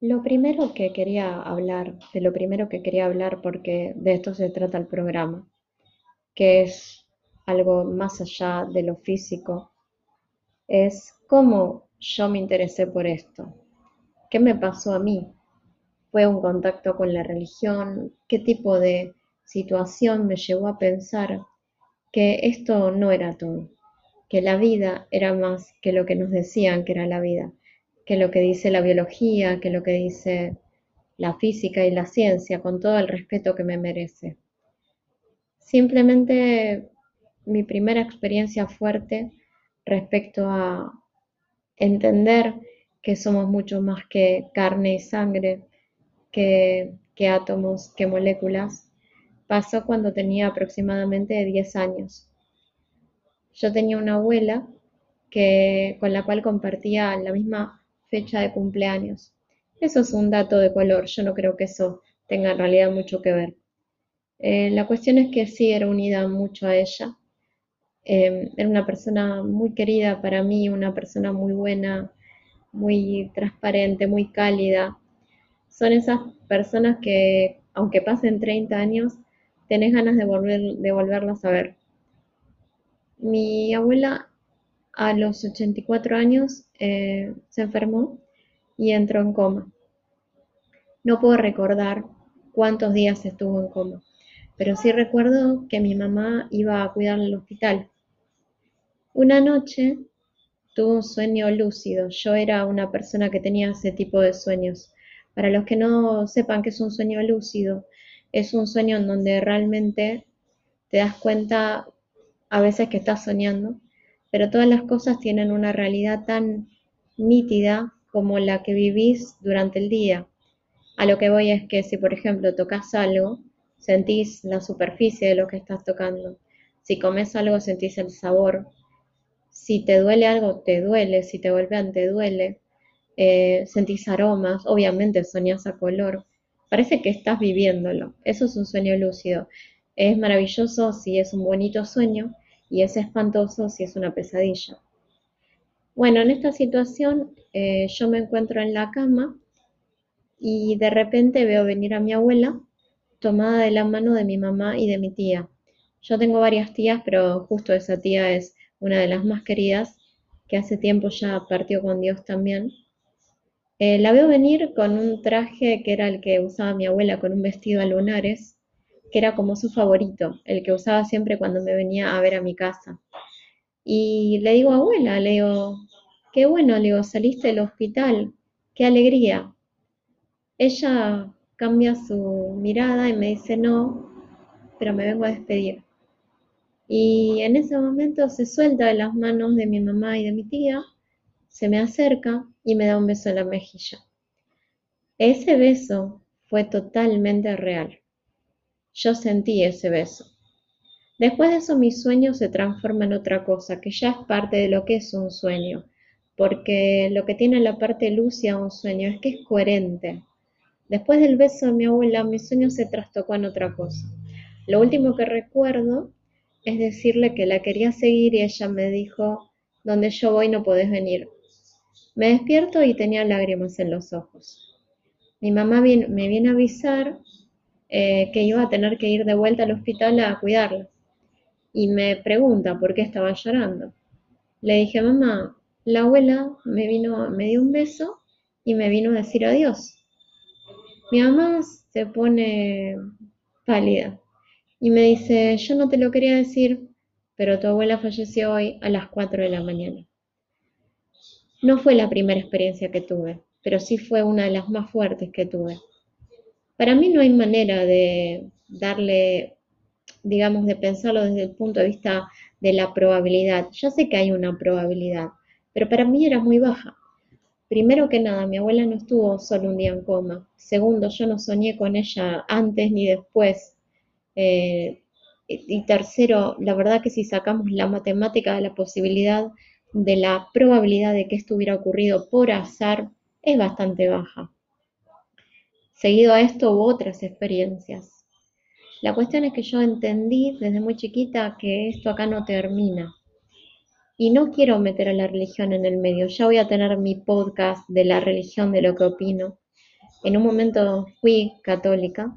Lo primero que quería hablar, de lo primero que quería hablar, porque de esto se trata el programa, que es algo más allá de lo físico, es cómo yo me interesé por esto. ¿Qué me pasó a mí? ¿Fue un contacto con la religión? ¿Qué tipo de situación me llevó a pensar que esto no era todo? Que la vida era más que lo que nos decían que era la vida, que lo que dice la biología, que lo que dice la física y la ciencia, con todo el respeto que me merece. Simplemente mi primera experiencia fuerte respecto a entender que somos mucho más que carne y sangre, que, que átomos, que moléculas, pasó cuando tenía aproximadamente 10 años. Yo tenía una abuela que, con la cual compartía la misma fecha de cumpleaños. Eso es un dato de color, yo no creo que eso tenga en realidad mucho que ver. Eh, la cuestión es que sí era unida mucho a ella. Eh, era una persona muy querida para mí, una persona muy buena, muy transparente, muy cálida. Son esas personas que, aunque pasen 30 años, tenés ganas de, volver, de volverlas a ver. Mi abuela a los 84 años eh, se enfermó y entró en coma. No puedo recordar cuántos días estuvo en coma, pero sí recuerdo que mi mamá iba a cuidarla al hospital. Una noche tuvo un sueño lúcido. Yo era una persona que tenía ese tipo de sueños. Para los que no sepan qué es un sueño lúcido, es un sueño en donde realmente te das cuenta a veces que estás soñando, pero todas las cosas tienen una realidad tan nítida como la que vivís durante el día. A lo que voy es que si, por ejemplo, tocas algo, sentís la superficie de lo que estás tocando. Si comes algo, sentís el sabor. Si te duele algo, te duele. Si te golpean, te duele. Eh, sentís aromas. Obviamente soñás a color. Parece que estás viviéndolo. Eso es un sueño lúcido. Es maravilloso si es un bonito sueño y es espantoso si es una pesadilla. Bueno, en esta situación eh, yo me encuentro en la cama y de repente veo venir a mi abuela tomada de la mano de mi mamá y de mi tía. Yo tengo varias tías, pero justo esa tía es una de las más queridas, que hace tiempo ya partió con Dios también. Eh, la veo venir con un traje que era el que usaba mi abuela, con un vestido a lunares, que era como su favorito, el que usaba siempre cuando me venía a ver a mi casa. Y le digo, abuela, le digo, qué bueno, le digo, saliste del hospital, qué alegría. Ella cambia su mirada y me dice, no, pero me vengo a despedir. Y en ese momento se suelta de las manos de mi mamá y de mi tía, se me acerca y me da un beso en la mejilla. Ese beso fue totalmente real. Yo sentí ese beso. Después de eso mi sueño se transforma en otra cosa, que ya es parte de lo que es un sueño, porque lo que tiene la parte lúcida un sueño es que es coherente. Después del beso de mi abuela, mi sueño se trastocó en otra cosa. Lo último que recuerdo es decirle que la quería seguir y ella me dijo, donde yo voy no podés venir. Me despierto y tenía lágrimas en los ojos. Mi mamá me viene a avisar eh, que iba a tener que ir de vuelta al hospital a cuidarla. Y me pregunta por qué estaba llorando. Le dije, mamá, la abuela me vino, me dio un beso y me vino a decir adiós. Mi mamá se pone pálida y me dice, yo no te lo quería decir, pero tu abuela falleció hoy a las 4 de la mañana. No fue la primera experiencia que tuve, pero sí fue una de las más fuertes que tuve. Para mí no hay manera de darle, digamos, de pensarlo desde el punto de vista de la probabilidad. Ya sé que hay una probabilidad, pero para mí era muy baja. Primero que nada, mi abuela no estuvo solo un día en coma. Segundo, yo no soñé con ella antes ni después. Eh, y tercero, la verdad que si sacamos la matemática de la posibilidad de la probabilidad de que esto hubiera ocurrido por azar, es bastante baja. Seguido a esto hubo otras experiencias. La cuestión es que yo entendí desde muy chiquita que esto acá no termina. Y no quiero meter a la religión en el medio. Ya voy a tener mi podcast de la religión, de lo que opino. en un momento fui católica,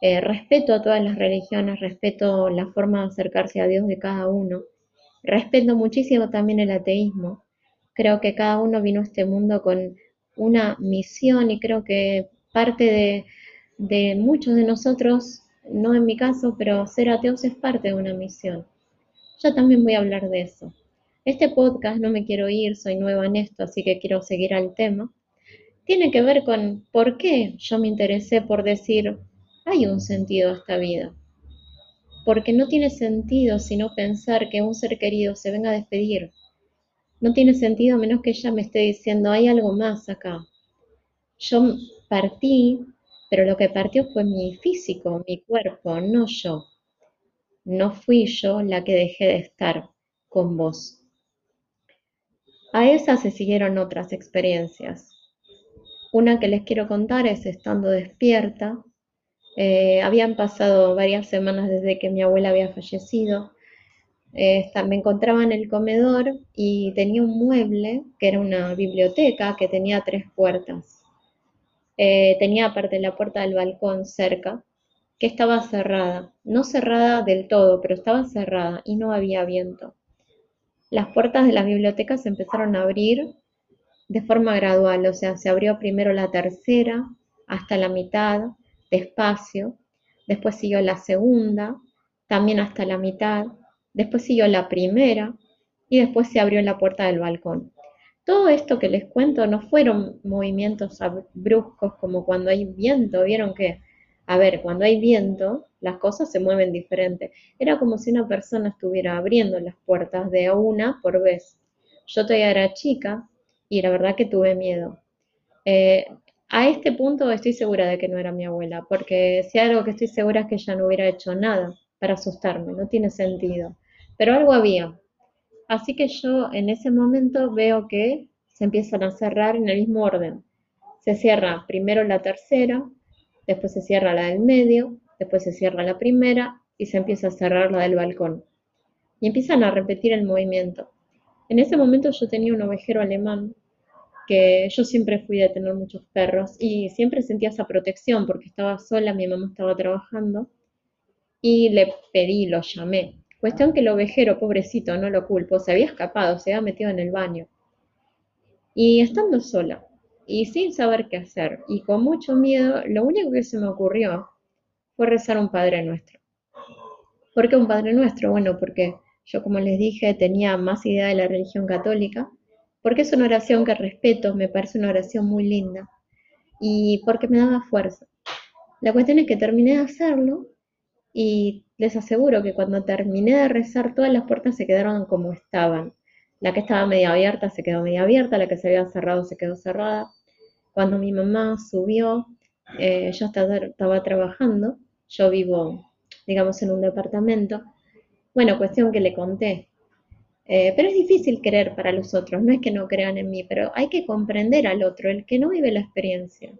eh, respeto a todas las religiones, respeto la forma de acercarse a Dios de cada uno, respeto muchísimo también el ateísmo. Creo que cada uno vino a este mundo con una misión y creo que parte de, muchos de nosotros, no en mi caso, pero ser ateos es parte de una misión. Yo también voy a hablar de eso. Este podcast no me quiero ir, soy nueva en esto, así que quiero seguir al tema. Tiene que ver con por qué yo me interesé por decir, hay un sentido a esta vida. Porque no tiene sentido sino pensar que un ser querido se venga a despedir. No tiene sentido menos que ella me esté diciendo, hay algo más acá. Yo partí, pero lo que partió fue mi físico, mi cuerpo, no yo. No fui yo la que dejé de estar con vos. A esas se siguieron otras experiencias. Una que les quiero contar es estando despierta. Eh, habían pasado varias semanas desde que mi abuela había fallecido. Eh, me encontraba en el comedor y tenía un mueble que era una biblioteca que tenía tres puertas. Eh, tenía aparte la puerta del balcón cerca, que estaba cerrada. No cerrada del todo, pero estaba cerrada y no había viento. Las puertas de las bibliotecas se empezaron a abrir de forma gradual, o sea, se abrió primero la tercera hasta la mitad, despacio, después siguió la segunda, también hasta la mitad, después siguió la primera y después se abrió la puerta del balcón. Todo esto que les cuento no fueron movimientos bruscos como cuando hay viento, vieron que a ver, cuando hay viento, las cosas se mueven diferente. Era como si una persona estuviera abriendo las puertas de una por vez. Yo todavía era chica y la verdad que tuve miedo. Eh, a este punto estoy segura de que no era mi abuela, porque si algo que estoy segura es que ella no hubiera hecho nada para asustarme, no tiene sentido. Pero algo había. Así que yo en ese momento veo que se empiezan a cerrar en el mismo orden. Se cierra primero la tercera, después se cierra la del medio, después se cierra la primera y se empieza a cerrar la del balcón. Y empiezan a repetir el movimiento. En ese momento yo tenía un ovejero alemán, que yo siempre fui de tener muchos perros y siempre sentía esa protección porque estaba sola, mi mamá estaba trabajando y le pedí, lo llamé. Cuestión que el ovejero, pobrecito, no lo culpo, se había escapado, se había metido en el baño. Y estando sola, y sin saber qué hacer y con mucho miedo, lo único que se me ocurrió fue rezar un Padre Nuestro. ¿Por qué un Padre Nuestro? Bueno, porque yo, como les dije, tenía más idea de la religión católica, porque es una oración que respeto, me parece una oración muy linda, y porque me daba fuerza. La cuestión es que terminé de hacerlo y les aseguro que cuando terminé de rezar todas las puertas se quedaron como estaban. La que estaba media abierta se quedó media abierta, la que se había cerrado se quedó cerrada. Cuando mi mamá subió, eh, estaba, trabajando, yo vivo, digamos, en un departamento. Bueno, cuestión que le conté. Eh, pero es difícil creer para los otros, no es que no crean en mí, pero hay que comprender al otro, el que no vive la experiencia.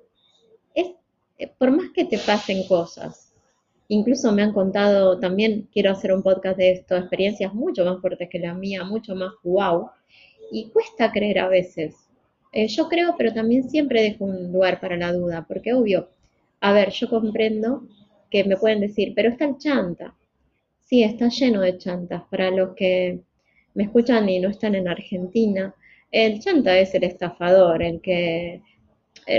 Es, eh, por más que te pasen cosas, incluso me han contado, también quiero hacer un podcast de esto, experiencias mucho más fuertes que la mía, mucho más wow, y cuesta creer a veces. Eh, yo creo, pero también siempre dejo un lugar para la duda, porque obvio, a ver, yo comprendo que me pueden decir, pero está el chanta. Sí, está lleno de chantas. Para los que me escuchan y no están en Argentina, el chanta es el estafador, el que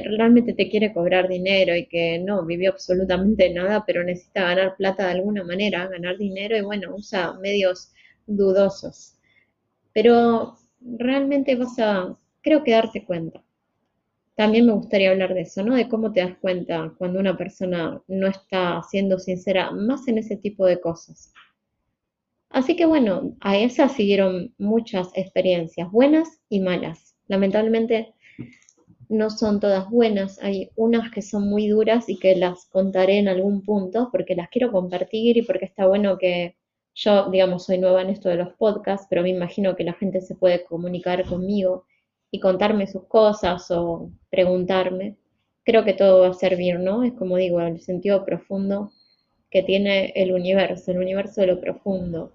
realmente te quiere cobrar dinero y que no vivió absolutamente nada, pero necesita ganar plata de alguna manera, ganar dinero y bueno, usa medios dudosos. Pero realmente vas a creo que darte cuenta. También me gustaría hablar de eso, ¿no? De cómo te das cuenta cuando una persona no está siendo sincera, más en ese tipo de cosas. Así que bueno, a esas siguieron muchas experiencias, buenas y malas. Lamentablemente no son todas buenas, hay unas que son muy duras y que las contaré en algún punto porque las quiero compartir y porque está bueno que yo, digamos, soy nueva en esto de los podcasts, pero me imagino que la gente se puede comunicar conmigo y contarme sus cosas o preguntarme, creo que todo va a servir, ¿no? Es como digo, el sentido profundo que tiene el universo, el universo de lo profundo,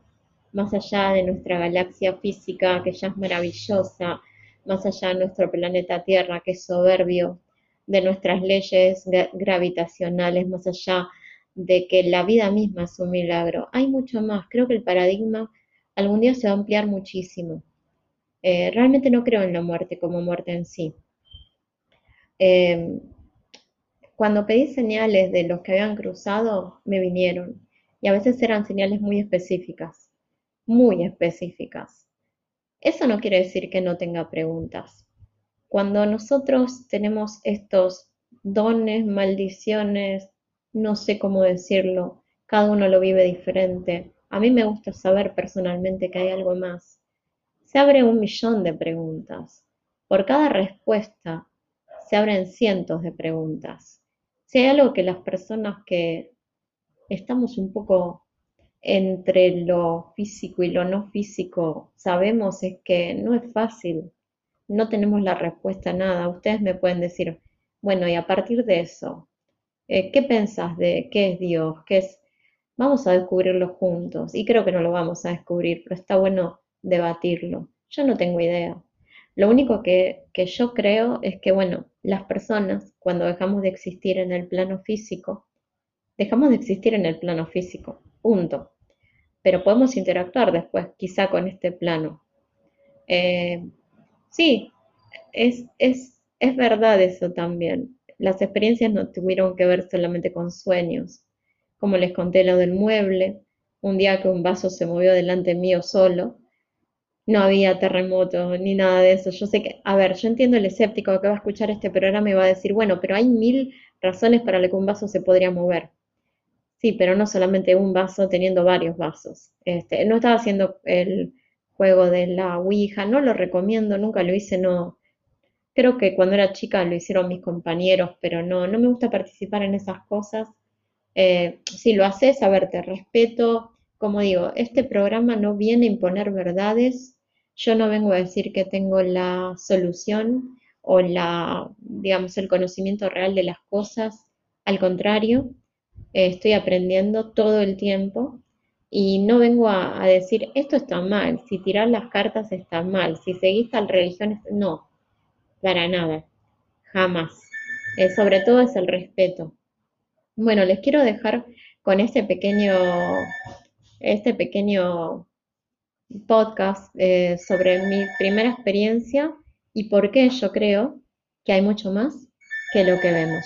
más allá de nuestra galaxia física, que ya es maravillosa, más allá de nuestro planeta Tierra, que es soberbio, de nuestras leyes gravitacionales, más allá de que la vida misma es un milagro. Hay mucho más. Creo que el paradigma algún día se va a ampliar muchísimo. Eh, realmente no creo en la muerte como muerte en sí. Eh, cuando pedí señales de los que habían cruzado, me vinieron. Y a veces eran señales muy específicas, muy específicas. Eso no quiere decir que no tenga preguntas. Cuando nosotros tenemos estos dones, maldiciones, no sé cómo decirlo, cada uno lo vive diferente. A mí me gusta saber personalmente que hay algo más. Se abre un millón de preguntas. Por cada respuesta se abren cientos de preguntas. Si hay algo que las personas que estamos un poco entre lo físico y lo no físico sabemos es que no es fácil, no tenemos la respuesta a nada. Ustedes me pueden decir, bueno, y a partir de eso, eh, ¿qué pensás de qué es Dios? ¿Qué es? Vamos a descubrirlo juntos. Y creo que no lo vamos a descubrir, pero está bueno debatirlo. Yo no tengo idea. Lo único que, que yo creo es que, bueno, las personas, cuando dejamos de existir en el plano físico, dejamos de existir en el plano físico, punto. Pero podemos interactuar después, quizá con este plano. Eh, sí, es, es, es verdad eso también. Las experiencias no tuvieron que ver solamente con sueños. Como les conté lo del mueble, un día que un vaso se movió delante mío solo, no había terremoto ni nada de eso. Yo sé que, a ver, yo entiendo el escéptico que va a escuchar este programa y va a decir, bueno, pero hay mil razones para que un vaso se podría mover. Sí, pero no solamente un vaso teniendo varios vasos. Este, no estaba haciendo el juego de la Ouija, no lo recomiendo, nunca lo hice, no. Creo que cuando era chica lo hicieron mis compañeros, pero no, no me gusta participar en esas cosas. Eh, si lo haces, a ver, te respeto. Como digo, este programa no viene a imponer verdades, yo no vengo a decir que tengo la solución o la, digamos, el conocimiento real de las cosas. Al contrario, eh, estoy aprendiendo todo el tiempo y no vengo a, decir esto está mal, si tirar las cartas está mal, si seguís tal religión, no, para nada, jamás. Eh, sobre todo es el respeto. Bueno, les quiero dejar con este pequeño, este pequeño podcast eh, sobre mi primera experiencia y por qué yo creo que hay mucho más que lo que vemos.